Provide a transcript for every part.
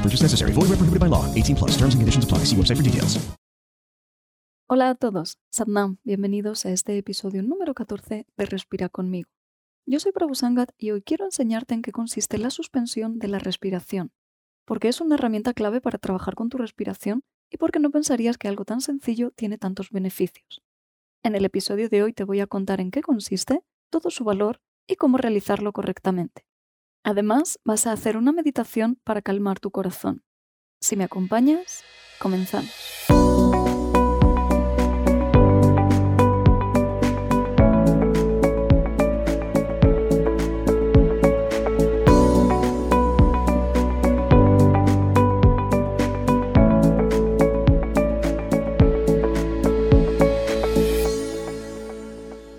No purchase necessary. Void where prohibited by law. 18 plus. Terms and conditions apply. See website for details. Hola a todos. Satnam. Bienvenidos a este episodio número 14 de Respira conmigo. Yo soy Prabhu Sangat y hoy quiero enseñarte en qué consiste la suspensión de la respiración, porque es una herramienta clave para trabajar con tu respiración y porque no pensarías que algo tan sencillo tiene tantos beneficios. En el episodio de hoy te voy a contar en qué consiste, todo su valor y cómo realizarlo correctamente. Además, vas a hacer una meditación para calmar tu corazón. Si me acompañas, comenzamos.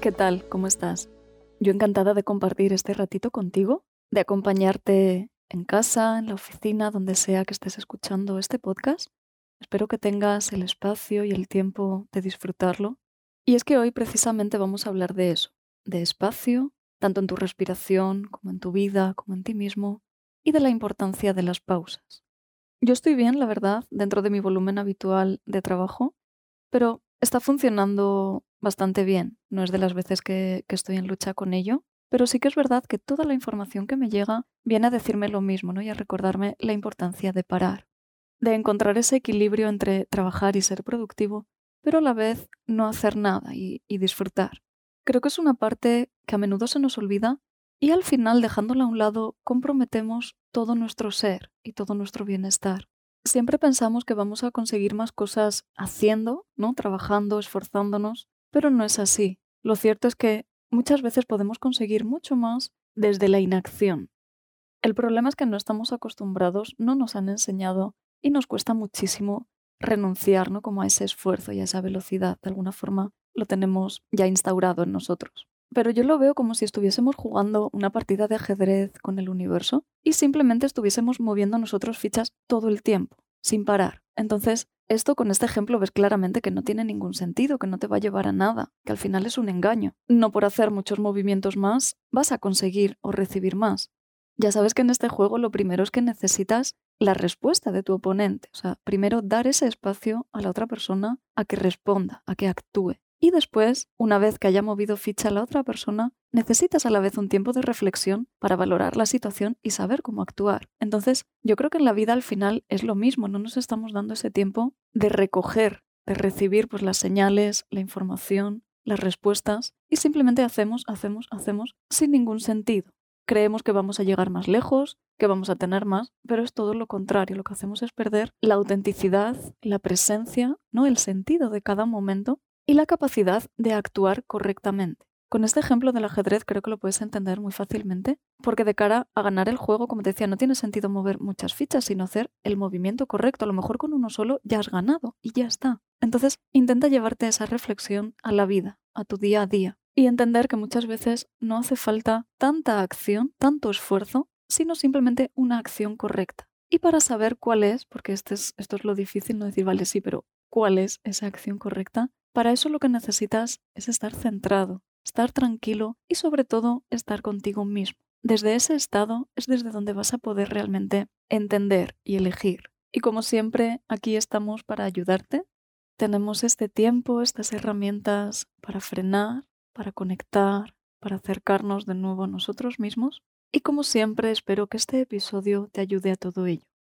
¿Qué tal? ¿Cómo estás? Yo encantada de compartir este ratito contigo, de acompañarte en casa, en la oficina, donde sea que estés escuchando este podcast. Espero que tengas el espacio y el tiempo de disfrutarlo. Y es que hoy precisamente vamos a hablar de eso, de espacio, tanto en tu respiración como en tu vida, como en ti mismo, y de la importancia de las pausas. Yo estoy bien, la verdad, dentro de mi volumen habitual de trabajo, pero está funcionando bastante bien. No es de las veces que, que, estoy en lucha con ello, pero sí que es verdad que toda la información que me llega viene a decirme lo mismo ¿no? y a recordarme la importancia de parar, de encontrar ese equilibrio entre trabajar y ser productivo, pero a la vez no hacer nada y, disfrutar. Creo que es una parte que a menudo se nos olvida y al final, dejándola a un lado, comprometemos todo nuestro ser y todo nuestro bienestar. Siempre pensamos que vamos a conseguir más cosas haciendo, ¿no? Trabajando, esforzándonos, pero no es así. Lo cierto es que muchas veces podemos conseguir mucho más desde la inacción. El problema es que no estamos acostumbrados, no nos han enseñado y nos cuesta muchísimo renunciar ¿no? como a ese esfuerzo y a esa velocidad. De alguna forma lo tenemos ya instaurado en nosotros. Pero yo lo veo como si estuviésemos jugando una partida de ajedrez con el universo y simplemente estuviésemos moviendo nosotros fichas todo el tiempo, sin parar. Entonces, esto con este ejemplo ves claramente que no tiene ningún sentido, que no te va a llevar a nada, que al final es un engaño. No por hacer muchos movimientos más vas a conseguir o recibir más. Ya sabes que en este juego lo primero es que necesitas la respuesta de tu oponente. O sea, primero dar ese espacio a la otra persona a que responda, a que actúe. Y después, una vez que haya movido ficha la otra persona, necesitas a la vez un tiempo de reflexión para valorar la situación y saber cómo actuar. Entonces, yo creo que en la vida al final es lo mismo, no nos estamos dando ese tiempo de recoger, de recibir pues, las señales, la información, las respuestas, y simplemente hacemos, hacemos, hacemos sin ningún sentido. Creemos que vamos a llegar más lejos, que vamos a tener más, pero es todo lo contrario. Lo que hacemos es perder la autenticidad, la presencia, ¿no? el sentido de cada momento y la capacidad de actuar correctamente. Con este ejemplo del ajedrez creo que lo puedes entender muy fácilmente, porque de cara a ganar el juego, como te decía, no tiene sentido mover muchas fichas, sino hacer el movimiento correcto. A lo mejor con uno solo ya has ganado y ya está. Entonces, intenta llevarte esa reflexión a la vida, a tu día a día, y entender que muchas veces no hace falta tanta acción, tanto esfuerzo, sino simplemente una acción correcta. Y para saber cuál es, porque este es, esto es lo difícil, no decir, vale, sí, pero cuál es esa acción correcta, para eso lo que necesitas es estar centrado, estar tranquilo y sobre todo estar contigo mismo. Desde ese estado es desde donde vas a poder realmente entender y elegir. Y como siempre, aquí estamos para ayudarte. Tenemos este tiempo, estas herramientas para frenar, para conectar, para acercarnos de nuevo a nosotros mismos. Y como siempre, espero que este episodio te ayude a todo ello.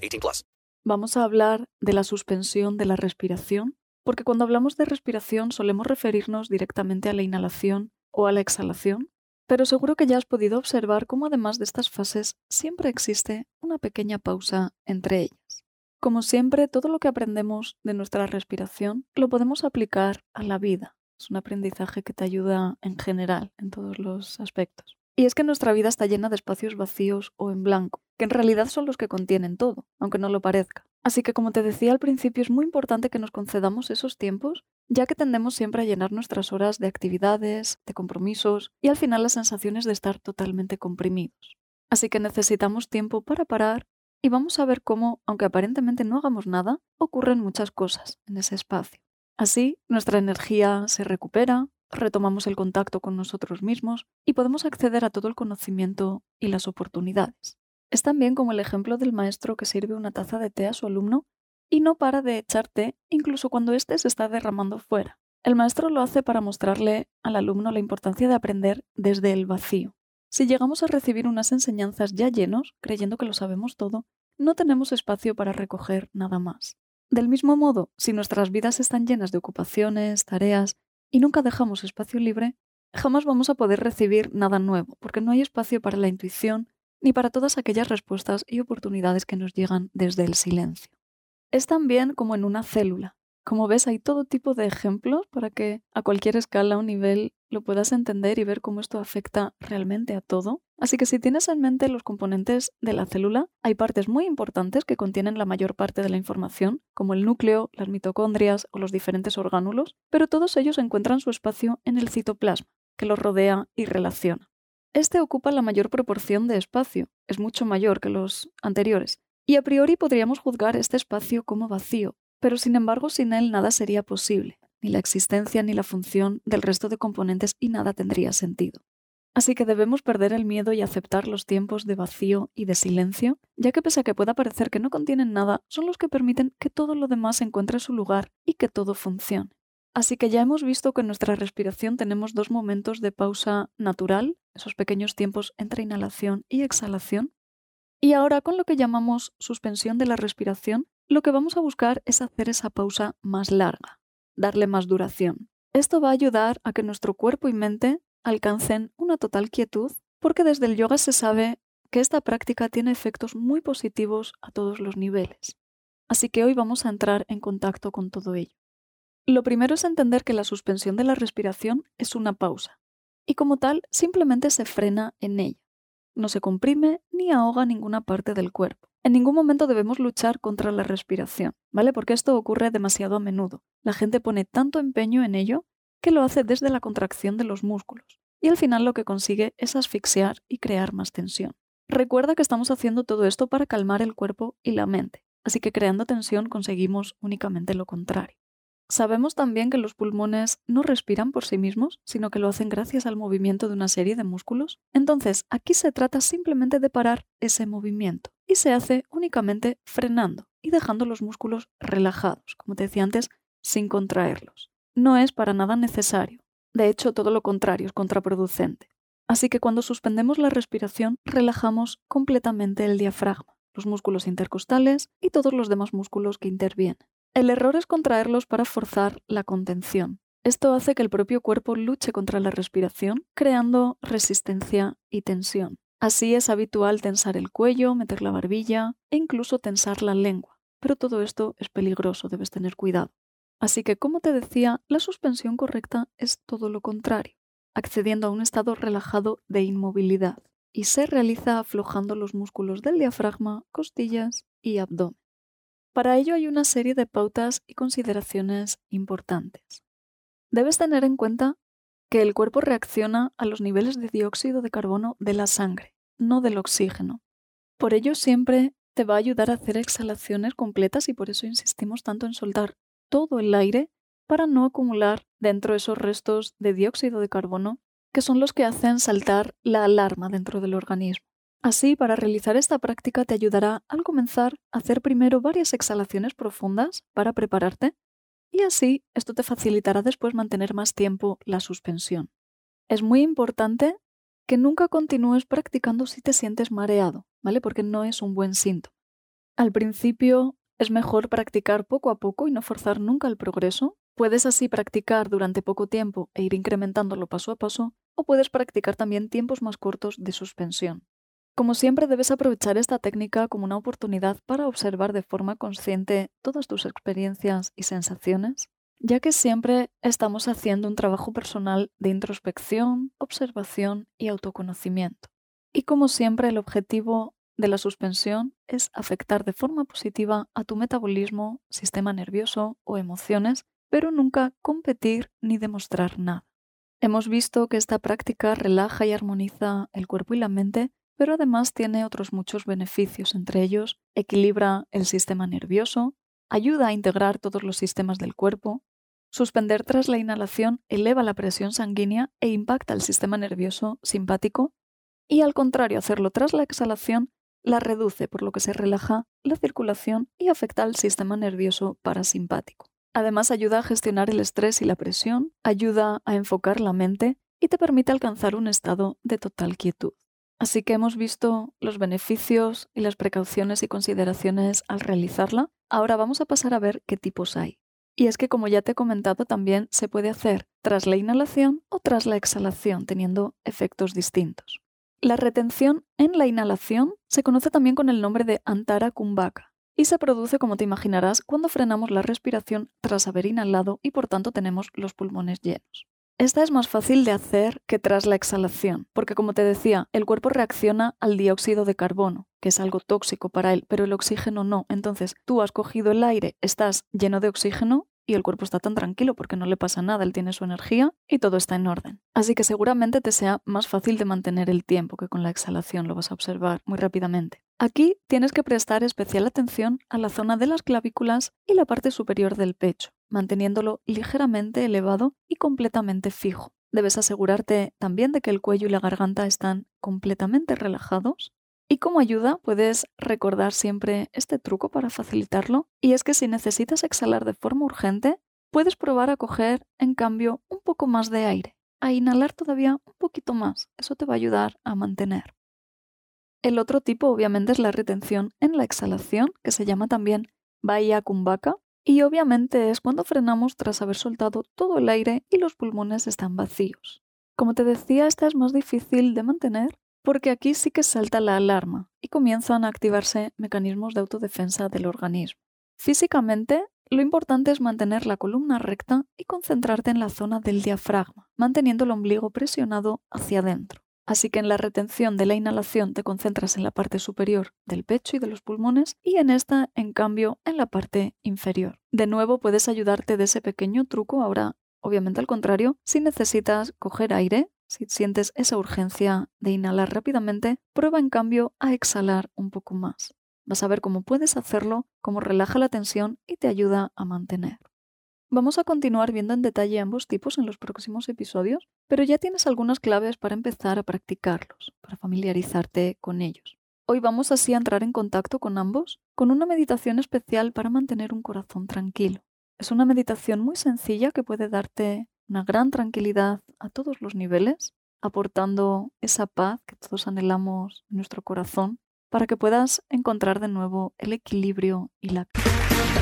18 plus. Vamos a hablar de la suspensión de la respiración, porque cuando hablamos de respiración solemos referirnos directamente a la inhalación o a la exhalación, pero seguro que ya has podido observar cómo además de estas fases siempre existe una pequeña pausa entre ellas. Como siempre, todo lo que aprendemos de nuestra respiración lo podemos aplicar a la vida. Es un aprendizaje que te ayuda en general, en todos los aspectos. Y es que nuestra vida está llena de espacios vacíos o en blanco, que en realidad son los que contienen todo, aunque no lo parezca. Así que como te decía al principio, es muy importante que nos concedamos esos tiempos, ya que tendemos siempre a llenar nuestras horas de actividades, de compromisos y al final las sensaciones de estar totalmente comprimidos. Así que necesitamos tiempo para parar y vamos a ver cómo, aunque aparentemente no hagamos nada, ocurren muchas cosas en ese espacio. Así, nuestra energía se recupera, retomamos el contacto con nosotros mismos y podemos acceder a todo el conocimiento y las oportunidades. Es también como el ejemplo del maestro que sirve una taza de té a su alumno y no para de echar té incluso cuando éste se está derramando fuera. El maestro lo hace para mostrarle al alumno la importancia de aprender desde el vacío. Si llegamos a recibir unas enseñanzas ya llenos, creyendo que lo sabemos todo, no tenemos espacio para recoger nada más. Del mismo modo, si nuestras vidas están llenas de ocupaciones, tareas, y nunca dejamos espacio libre, jamás vamos a poder recibir nada nuevo, porque no hay espacio para la intuición ni para todas aquellas respuestas y oportunidades que nos llegan desde el silencio. Es también como en una célula. Como ves, hay todo tipo de ejemplos para que a cualquier escala o nivel lo puedas entender y ver cómo esto afecta realmente a todo. Así que si tienes en mente los componentes de la célula, hay partes muy importantes que contienen la mayor parte de la información, como el núcleo, las mitocondrias o los diferentes orgánulos, pero todos ellos encuentran su espacio en el citoplasma, que los rodea y relaciona. Este ocupa la mayor proporción de espacio, es mucho mayor que los anteriores, y a priori podríamos juzgar este espacio como vacío, pero sin embargo sin él nada sería posible, ni la existencia ni la función del resto de componentes y nada tendría sentido. Así que debemos perder el miedo y aceptar los tiempos de vacío y de silencio, ya que pese a que pueda parecer que no contienen nada, son los que permiten que todo lo demás encuentre su lugar y que todo funcione. Así que ya hemos visto que en nuestra respiración tenemos dos momentos de pausa natural, esos pequeños tiempos entre inhalación y exhalación. Y ahora con lo que llamamos suspensión de la respiración, lo que vamos a buscar es hacer esa pausa más larga, darle más duración. Esto va a ayudar a que nuestro cuerpo y mente alcancen una total quietud, porque desde el yoga se sabe que esta práctica tiene efectos muy positivos a todos los niveles. Así que hoy vamos a entrar en contacto con todo ello. Lo primero es entender que la suspensión de la respiración es una pausa, y como tal simplemente se frena en ella. No se comprime ni ahoga ninguna parte del cuerpo. En ningún momento debemos luchar contra la respiración, ¿vale? Porque esto ocurre demasiado a menudo. La gente pone tanto empeño en ello que lo hace desde la contracción de los músculos, y al final lo que consigue es asfixiar y crear más tensión. Recuerda que estamos haciendo todo esto para calmar el cuerpo y la mente, así que creando tensión conseguimos únicamente lo contrario. Sabemos también que los pulmones no respiran por sí mismos, sino que lo hacen gracias al movimiento de una serie de músculos. Entonces, aquí se trata simplemente de parar ese movimiento y se hace únicamente frenando y dejando los músculos relajados, como te decía antes, sin contraerlos. No es para nada necesario. De hecho, todo lo contrario es contraproducente. Así que cuando suspendemos la respiración, relajamos completamente el diafragma, los músculos intercostales y todos los demás músculos que intervienen. El error es contraerlos para forzar la contención. Esto hace que el propio cuerpo luche contra la respiración, creando resistencia y tensión. Así es habitual tensar el cuello, meter la barbilla e incluso tensar la lengua. Pero todo esto es peligroso, debes tener cuidado. Así que, como te decía, la suspensión correcta es todo lo contrario, accediendo a un estado relajado de inmovilidad, y se realiza aflojando los músculos del diafragma, costillas y abdomen. Para ello hay una serie de pautas y consideraciones importantes. Debes tener en cuenta que el cuerpo reacciona a los niveles de dióxido de carbono de la sangre, no del oxígeno. Por ello siempre te va a ayudar a hacer exhalaciones completas y por eso insistimos tanto en soltar todo el aire para no acumular dentro esos restos de dióxido de carbono que son los que hacen saltar la alarma dentro del organismo. Así, para realizar esta práctica te ayudará al comenzar a hacer primero varias exhalaciones profundas para prepararte y así esto te facilitará después mantener más tiempo la suspensión. Es muy importante que nunca continúes practicando si te sientes mareado, ¿vale? Porque no es un buen síntoma. Al principio es mejor practicar poco a poco y no forzar nunca el progreso. Puedes así practicar durante poco tiempo e ir incrementándolo paso a paso, o puedes practicar también tiempos más cortos de suspensión. Como siempre debes aprovechar esta técnica como una oportunidad para observar de forma consciente todas tus experiencias y sensaciones ya que siempre estamos haciendo un trabajo personal de introspección, observación y autoconocimiento. Y como siempre, el objetivo de la suspensión es afectar de forma positiva a tu metabolismo, sistema nervioso o emociones, pero nunca competir ni demostrar nada. Hemos visto que esta práctica relaja y armoniza el cuerpo y la mente, pero además tiene otros muchos beneficios, entre ellos equilibra el sistema nervioso, ayuda a integrar todos los sistemas del cuerpo, Suspender tras la inhalación eleva la presión sanguínea e impacta el sistema nervioso simpático y al contrario, hacerlo tras la exhalación la reduce, por lo que se relaja la circulación y afecta al sistema nervioso parasimpático. Además ayuda a gestionar el estrés y la presión, ayuda a enfocar la mente y te permite alcanzar un estado de total quietud. Así que hemos visto los beneficios y las precauciones y consideraciones al realizarla. Ahora vamos a pasar a ver qué tipos hay. Y es que, como ya te he comentado, también se puede hacer tras la inhalación o tras la exhalación, teniendo efectos distintos. La retención en la inhalación se conoce también con el nombre de antara kumbhaka y se produce, como te imaginarás, cuando frenamos la respiración tras haber inhalado y por tanto tenemos los pulmones llenos. Esta es más fácil de hacer que tras la exhalación, porque como te decía, el cuerpo reacciona al dióxido de carbono, que es algo tóxico para él, pero el oxígeno no. Entonces, tú has cogido el aire, estás lleno de oxígeno y el cuerpo está tan tranquilo porque no le pasa nada, él tiene su energía y todo está en orden. Así que seguramente te sea más fácil de mantener el tiempo que con la exhalación lo vas a observar muy rápidamente. Aquí tienes que prestar especial atención a la zona de las clavículas y la parte superior del pecho, manteniéndolo ligeramente elevado y completamente fijo. Debes asegurarte también de que el cuello y la garganta están completamente relajados y como ayuda puedes recordar siempre este truco para facilitarlo, y es que si necesitas exhalar de forma urgente, puedes probar a coger, en cambio, un poco más de aire, a inhalar todavía un poquito más. Eso te va a ayudar a mantener. El otro tipo obviamente es la retención en la exhalación, que se llama también Bahía Kumbhaka, y obviamente es cuando frenamos tras haber soltado todo el aire y los pulmones están vacíos. Como te decía, esta es más difícil de mantener porque aquí sí que salta la alarma y comienzan a activarse mecanismos de autodefensa del organismo. Físicamente, lo importante es mantener la columna recta y concentrarte en la zona del diafragma, manteniendo el ombligo presionado hacia adentro. Así que en la retención de la inhalación te concentras en la parte superior del pecho y de los pulmones y en esta, en cambio, en la parte inferior. De nuevo puedes ayudarte de ese pequeño truco ahora, obviamente al contrario, si necesitas coger aire, si sientes esa urgencia de inhalar rápidamente, prueba en cambio a exhalar un poco más. Vas a ver cómo puedes hacerlo, cómo relaja la tensión y te ayuda a mantener. Vamos a continuar viendo en detalle ambos tipos en los próximos episodios, pero ya tienes algunas claves para empezar a practicarlos, para familiarizarte con ellos. Hoy vamos así a entrar en contacto con ambos con una meditación especial para mantener un corazón tranquilo. Es una meditación muy sencilla que puede darte una gran tranquilidad a todos los niveles, aportando esa paz que todos anhelamos en nuestro corazón para que puedas encontrar de nuevo el equilibrio y la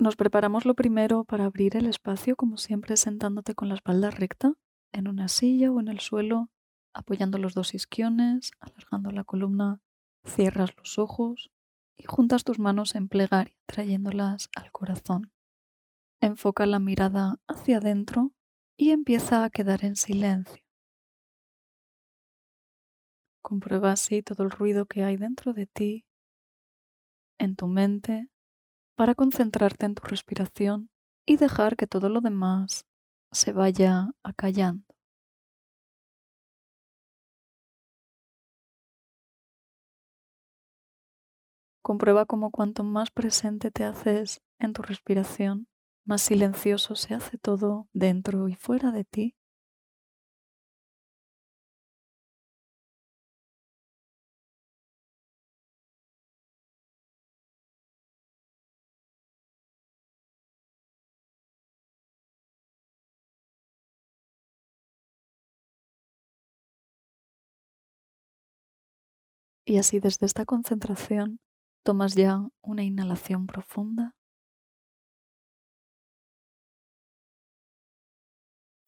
Nos preparamos lo primero para abrir el espacio, como siempre, sentándote con la espalda recta en una silla o en el suelo, apoyando los dos isquiones, alargando la columna Cierras los ojos y juntas tus manos en plegaria, trayéndolas al corazón. Enfoca la mirada hacia adentro y empieza a quedar en silencio. Comprueba así todo el ruido que hay dentro de ti, en tu mente, para concentrarte en tu respiración y dejar que todo lo demás se vaya acallando. Comprueba cómo cuanto más presente te haces en tu respiración, más silencioso se hace todo dentro y fuera de ti. Y así desde esta concentración tomas ya una inhalación profunda.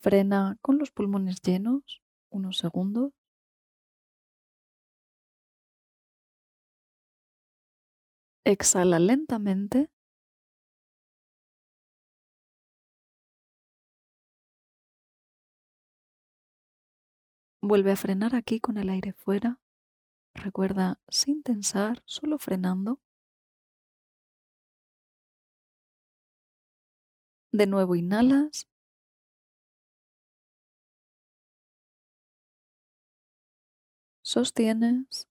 Frena con los pulmones llenos unos segundos. Exhala lentamente. Vuelve a frenar aquí con el aire fuera. Recuerda, sin tensar, solo frenando. De nuevo inhalas. Sostienes.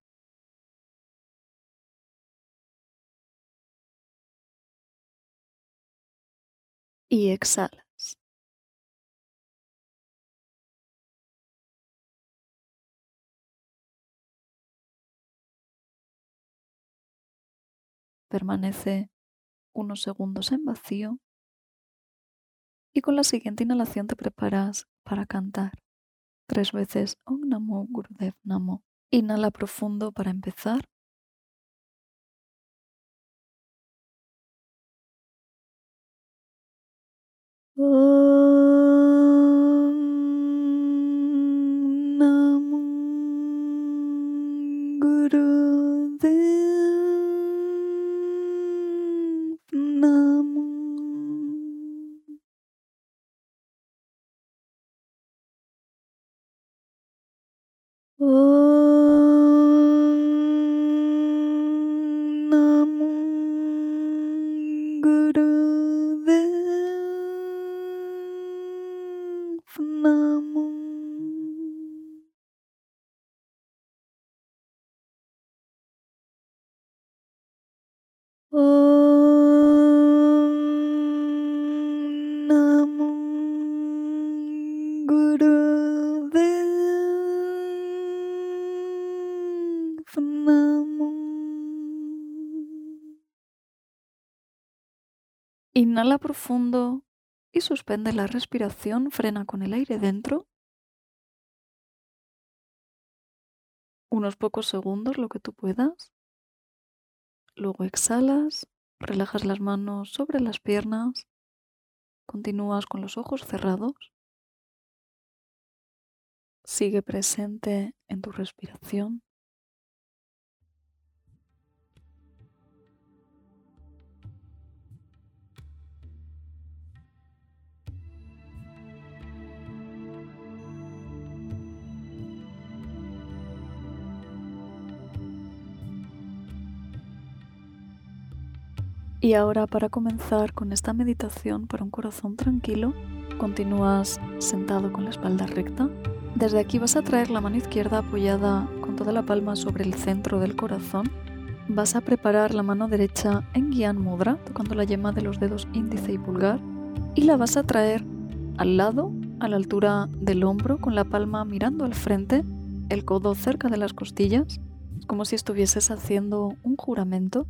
Y exhala. Permanece unos segundos en vacío y con la siguiente inhalación te preparas para cantar tres veces Om Namo Gurudev Namo. Inhala profundo para empezar. Inhala profundo y suspende la respiración, frena con el aire dentro. Unos pocos segundos, lo que tú puedas. Luego exhalas, relajas las manos sobre las piernas, continúas con los ojos cerrados. Sigue presente en tu respiración. Y ahora para comenzar con esta meditación para un corazón tranquilo, continúas sentado con la espalda recta. Desde aquí vas a traer la mano izquierda apoyada con toda la palma sobre el centro del corazón. Vas a preparar la mano derecha en Gyan Mudra, tocando la yema de los dedos índice y pulgar, y la vas a traer al lado, a la altura del hombro, con la palma mirando al frente, el codo cerca de las costillas, como si estuvieses haciendo un juramento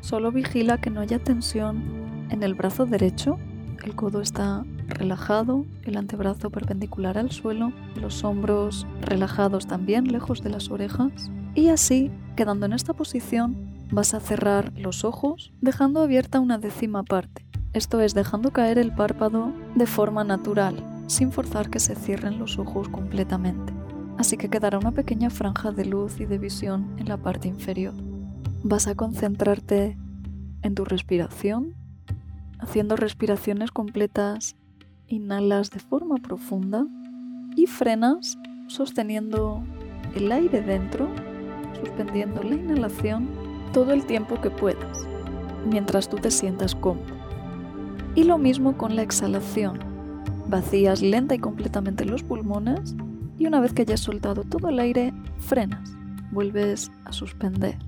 Solo vigila que no haya tensión en el brazo derecho. El codo está relajado, el antebrazo perpendicular al suelo, los hombros relajados también lejos de las orejas. Y así, quedando en esta posición, vas a cerrar los ojos dejando abierta una décima parte. Esto es dejando caer el párpado de forma natural, sin forzar que se cierren los ojos completamente. así que quedará una pequeña franja de luz y de visión en la parte inferior. Vas a concentrarte en tu respiración, haciendo respiraciones completas, inhalas de forma profunda y frenas sosteniendo el aire dentro, suspendiendo la inhalación todo el tiempo que puedas, mientras tú te sientas cómodo. Y lo mismo con la exhalación. Vacías lenta y completamente los pulmones y una vez que hayas soltado todo el aire, frenas, vuelves a suspender.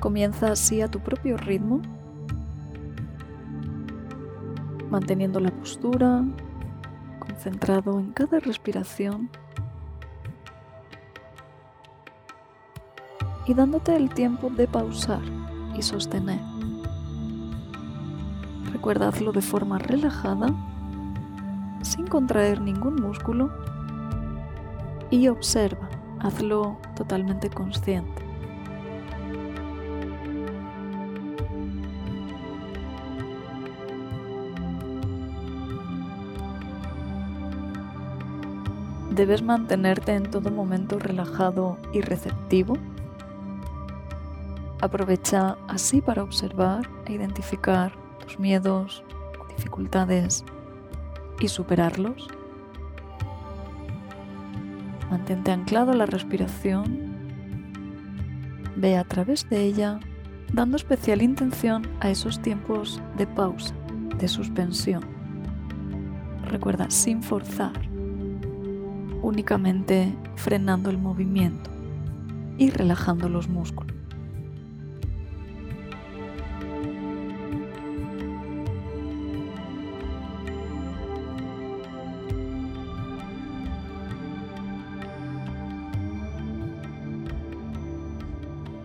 Comienza así a tu propio ritmo, manteniendo la postura, concentrado en cada respiración y dándote el tiempo de pausar y sostener. Recuerda hacerlo de forma relajada, sin contraer ningún músculo y observa, hazlo totalmente consciente. Debes mantenerte en todo momento relajado y receptivo. Aprovecha así para observar e identificar tus miedos dificultades y superarlos. Mantente anclado a la respiración. Ve a través de ella, dando especial intención a esos tiempos de pausa, de suspensión. Recuerda, sin forzar, únicamente frenando el movimiento y relajando los músculos.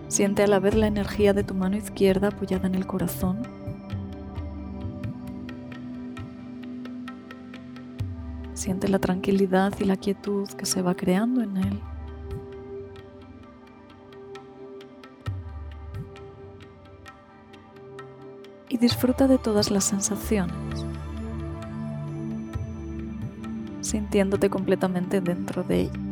Siente a la vez la energía de tu mano izquierda apoyada en el corazón. Siente la tranquilidad y la quietud que se va creando en él. Y disfruta de todas las sensaciones, sintiéndote completamente dentro de ellas.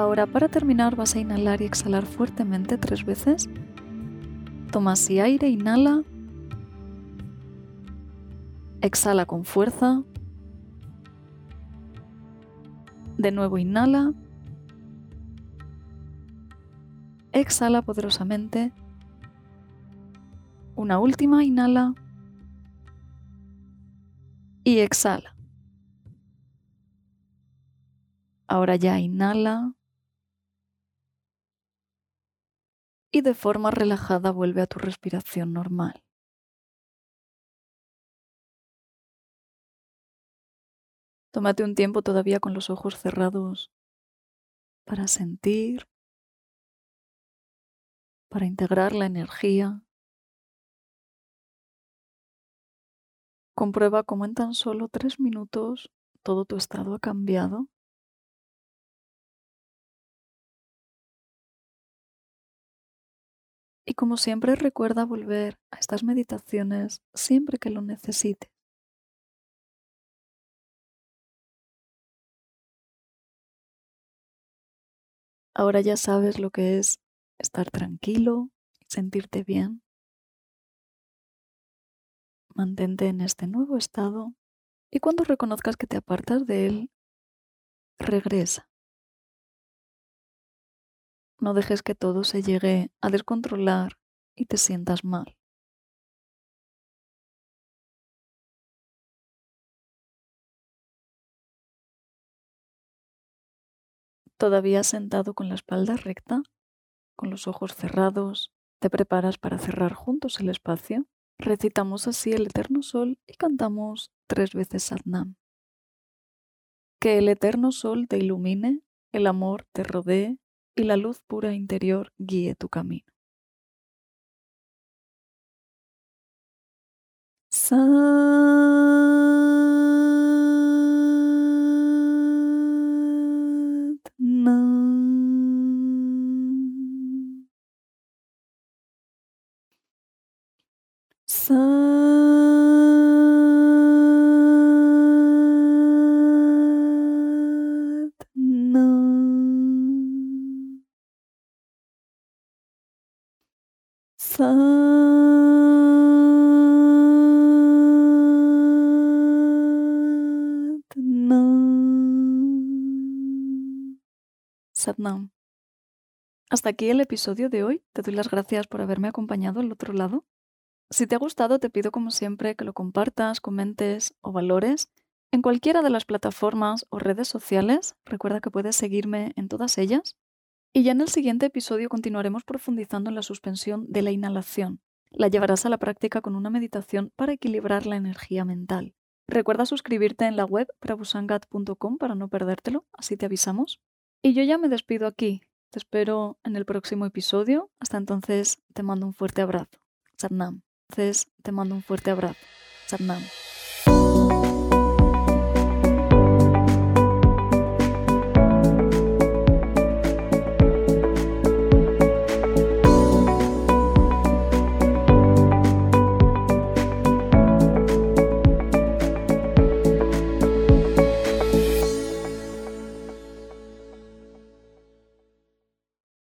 Ahora para terminar vas a inhalar y exhalar fuertemente tres veces. Toma así aire, inhala. Exhala con fuerza. De nuevo inhala. Exhala poderosamente. Una última, inhala. Y exhala. Ahora ya inhala. Y de forma relajada vuelve a tu respiración normal. Tómate un tiempo todavía con los ojos cerrados para sentir, para integrar la energía. Comprueba cómo en tan solo tres minutos todo tu estado ha cambiado como siempre recuerda volver a estas meditaciones siempre que lo necesites. Ahora ya sabes lo que es estar tranquilo, sentirte bien. Mantente en este nuevo estado y cuando reconozcas que te apartas de él, regresa. No dejes que todo se llegue a descontrolar y te sientas mal. Todavía sentado con la espalda recta, con los ojos cerrados, te preparas para cerrar juntos el espacio. Recitamos así el eterno sol y cantamos tres veces Satnam. Que el eterno sol te ilumine, el amor te rodee y la luz pura interior guíe tu camino. Hasta aquí el episodio de hoy. Te doy las gracias por haberme acompañado al otro lado. Si te ha gustado, te pido como siempre que lo compartas, comentes o valores en cualquiera de las plataformas o redes sociales. Recuerda que puedes seguirme en todas ellas. Y ya en el siguiente episodio continuaremos profundizando en la suspensión de la inhalación. La llevarás a la práctica con una meditación para equilibrar la energía mental. Recuerda suscribirte en la web prabusangat.com para no perdértelo, así te avisamos. Y yo ya me despido aquí. Te espero en el próximo episodio. Hasta entonces te mando un fuerte abrazo. Satnam. Entonces te mando un fuerte abrazo. Satnam.